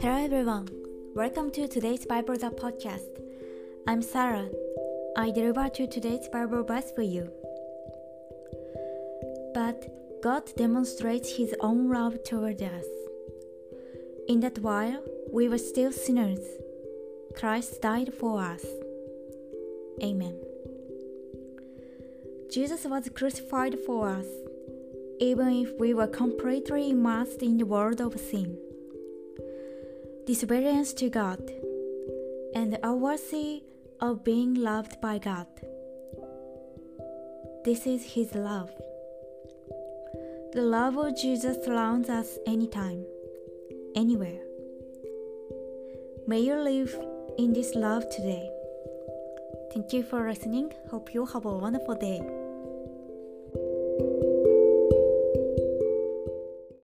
Hello everyone. Welcome to today's Bible the podcast. I'm Sarah. I deliver to today's Bible verse for you. But God demonstrates his own love toward us. In that while we were still sinners, Christ died for us. Amen. Jesus was crucified for us, even if we were completely immersed in the world of sin disobedience to God, and unworthy of being loved by God. This is His love. The love of Jesus surrounds us anytime, anywhere. May you live in this love today. Thank you for listening. Hope you have a wonderful day.